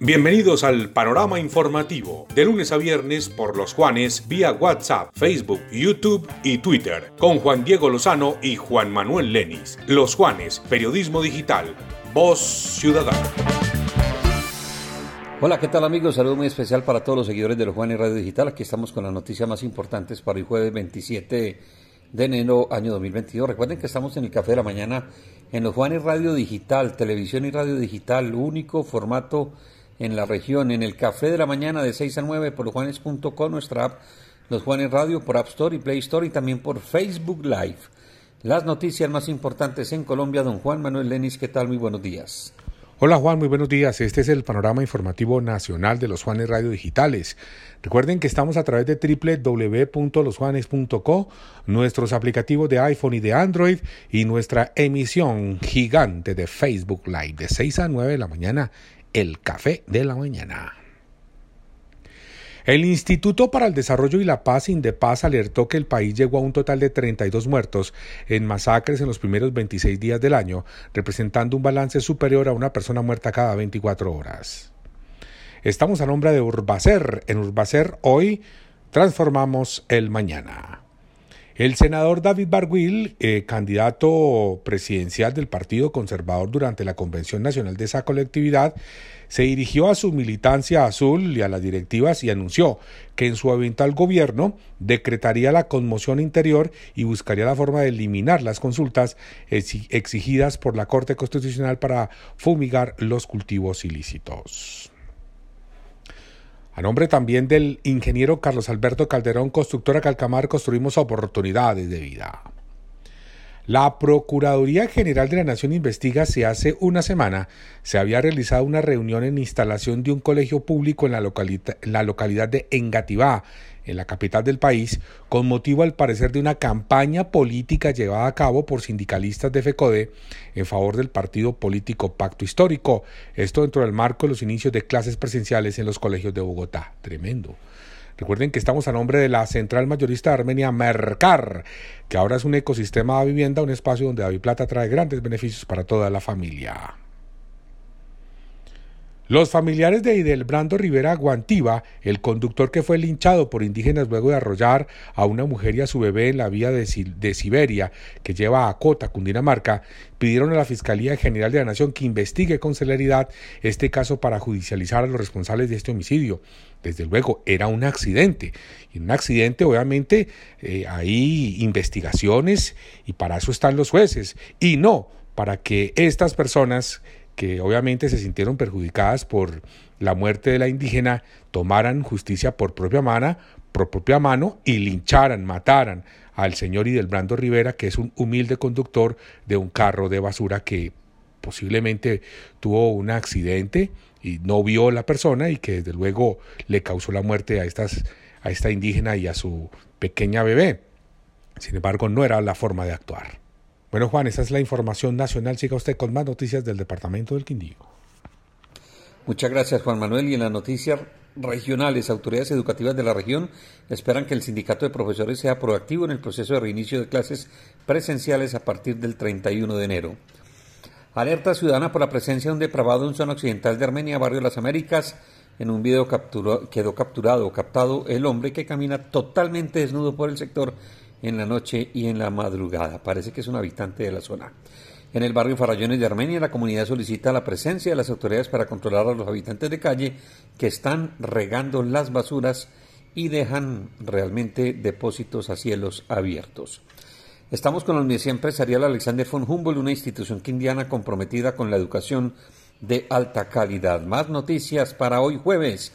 Bienvenidos al panorama informativo, de lunes a viernes por los Juanes vía WhatsApp, Facebook, YouTube y Twitter, con Juan Diego Lozano y Juan Manuel Lenis. Los Juanes, periodismo digital, voz ciudadana. Hola, ¿qué tal amigos? Saludo muy especial para todos los seguidores de los Juanes Radio Digital. Aquí estamos con las noticias más importantes para el jueves 27 de enero año 2022. Recuerden que estamos en el Café de la Mañana en los Juanes Radio Digital, televisión y radio digital, único formato en la región, en el Café de la Mañana de 6 a 9 por losjuanes.com, nuestra app Los Juanes Radio por App Store y Play Store y también por Facebook Live. Las noticias más importantes en Colombia, don Juan Manuel Lenis, ¿qué tal? Muy buenos días. Hola Juan, muy buenos días. Este es el panorama informativo nacional de los Juanes Radio Digitales. Recuerden que estamos a través de www.losjuanes.co, nuestros aplicativos de iPhone y de Android y nuestra emisión gigante de Facebook Live de 6 a 9 de la mañana, el café de la mañana. El Instituto para el Desarrollo y la Paz, Indepaz, alertó que el país llegó a un total de 32 muertos en masacres en los primeros 26 días del año, representando un balance superior a una persona muerta cada 24 horas. Estamos a nombre de Urbacer. En Urbacer hoy transformamos el mañana. El senador David Barguil, eh, candidato presidencial del Partido Conservador durante la Convención Nacional de esa colectividad, se dirigió a su militancia azul y a las directivas y anunció que en su eventual gobierno decretaría la conmoción interior y buscaría la forma de eliminar las consultas exigidas por la Corte Constitucional para fumigar los cultivos ilícitos. A nombre también del ingeniero Carlos Alberto Calderón, constructora Calcamar, construimos oportunidades de vida. La Procuraduría General de la Nación investiga si hace una semana se había realizado una reunión en instalación de un colegio público en la, localidad de Engativá, en la capital del país, con motivo al parecer de una campaña política llevada a cabo por sindicalistas de FECODE en favor del partido político Pacto Histórico. Esto dentro del marco de los inicios de clases presenciales en los colegios de Bogotá. Tremendo. Recuerden que estamos a nombre de la central mayorista de Armenia Mercar, que ahora es un ecosistema de vivienda, un espacio donde Plata trae grandes beneficios para toda la familia. Los familiares de Idelbrando Rivera Guantiva, el conductor que fue linchado por indígenas luego de arrollar a una mujer y a su bebé en la vía de, Siberia que lleva a Cota, Cundinamarca, pidieron a la Fiscalía General de la Nación que investigue con celeridad este caso para judicializar a los responsables de este homicidio. Desde luego, era un accidente. Y un accidente, obviamente, eh, hay investigaciones y para eso están los jueces. Y no para que estas personas que obviamente se sintieron perjudicadas por la muerte de la indígena, tomaran justicia por propia mano, por propia mano y lincharan, mataran al señor Idelbrando Rivera, que es un humilde conductor de un carro de basura que posiblemente tuvo un accidente y no vio a la persona y que desde luego le causó la muerte a, estas, a esta indígena y a su pequeña bebé. Sin embargo, no era la forma de actuar. Bueno, Juan, esa es la información nacional. Siga usted con más noticias del Departamento del Quindío. Muchas gracias, Juan Manuel. Y en las noticias regionales, autoridades educativas de la región esperan que el sindicato de profesores sea proactivo en el proceso de reinicio de clases presenciales a partir del 31 de enero. Alerta ciudadana por la presencia de un depravado en zona occidental de Armenia, barrio Las Américas. En un video quedó capturado captado el hombre que camina totalmente desnudo por el sector en la noche y en la madrugada. Parece que es un habitante de la zona. En el barrio Farallones de Armenia, la comunidad solicita la presencia de las autoridades para controlar a los habitantes de calle que están regando las basuras y dejan realmente depósitos a cielos abiertos. Estamos con la Universidad Empresarial Alexander von Humboldt, una institución quindiana comprometida con la educación de alta calidad. Más noticias para hoy jueves.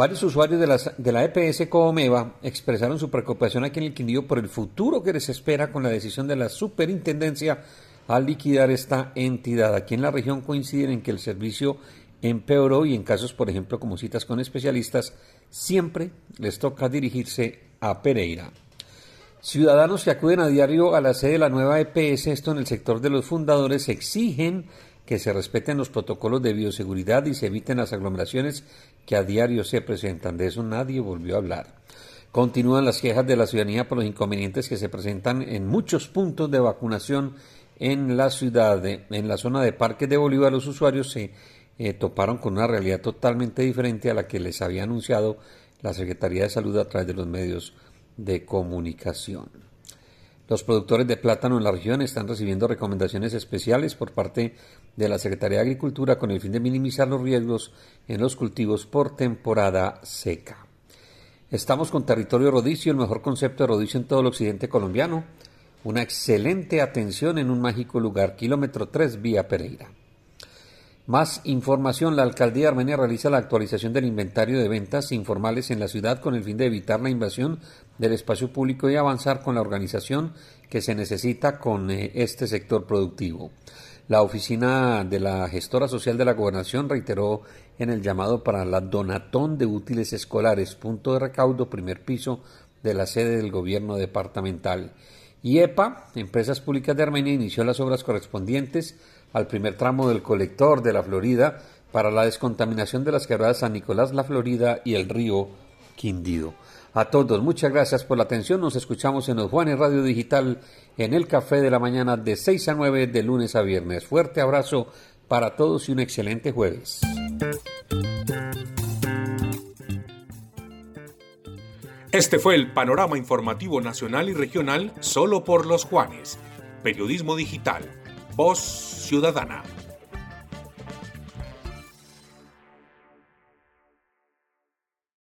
Varios usuarios de, de la EPS Comeva expresaron su preocupación aquí en el Quindío por el futuro que les espera con la decisión de la superintendencia al liquidar esta entidad. Aquí en la región coinciden en que el servicio empeoró y en casos, por ejemplo, como citas con especialistas, siempre les toca dirigirse a Pereira. Ciudadanos que acuden a diario a la sede de la nueva EPS, esto en el sector de los fundadores, exigen que se respeten los protocolos de bioseguridad y se eviten las aglomeraciones que a diario se presentan. De eso nadie volvió a hablar. Continúan las quejas de la ciudadanía por los inconvenientes que se presentan en muchos puntos de vacunación en la ciudad. en la zona de Parque de Bolívar los usuarios se eh, toparon con una realidad totalmente diferente a la que les había anunciado la Secretaría de Salud a través de los medios de comunicación. Los productores de plátano en la región están recibiendo recomendaciones especiales por parte de la Secretaría de Agricultura con el fin de minimizar los riesgos en los cultivos por temporada seca. Estamos con territorio rodicio, el mejor concepto de rodicio en todo el occidente colombiano. Una excelente atención en un mágico lugar, kilómetro 3 vía Pereira. Más información, la alcaldía armenia realiza la actualización del inventario de ventas informales en la ciudad con el fin de evitar la invasión del espacio público y avanzar con la organización que se necesita con eh, este sector productivo. La oficina de la gestora social de la gobernación reiteró en el llamado para la donatón de útiles escolares, punto de recaudo, primer piso de la sede del gobierno departamental. IEPA, Empresas Públicas de Armenia, inició las obras correspondientes al primer tramo del colector de la Florida para la descontaminación de las quebradas San Nicolás, la Florida y el río Quindido. A todos, muchas gracias por la atención. Nos escuchamos en los Juanes Radio Digital en el Café de la Mañana de 6 a 9 de lunes a viernes. Fuerte abrazo para todos y un excelente jueves. Este fue el panorama informativo nacional y regional solo por los Juanes. Periodismo digital. Voz Ciudadana.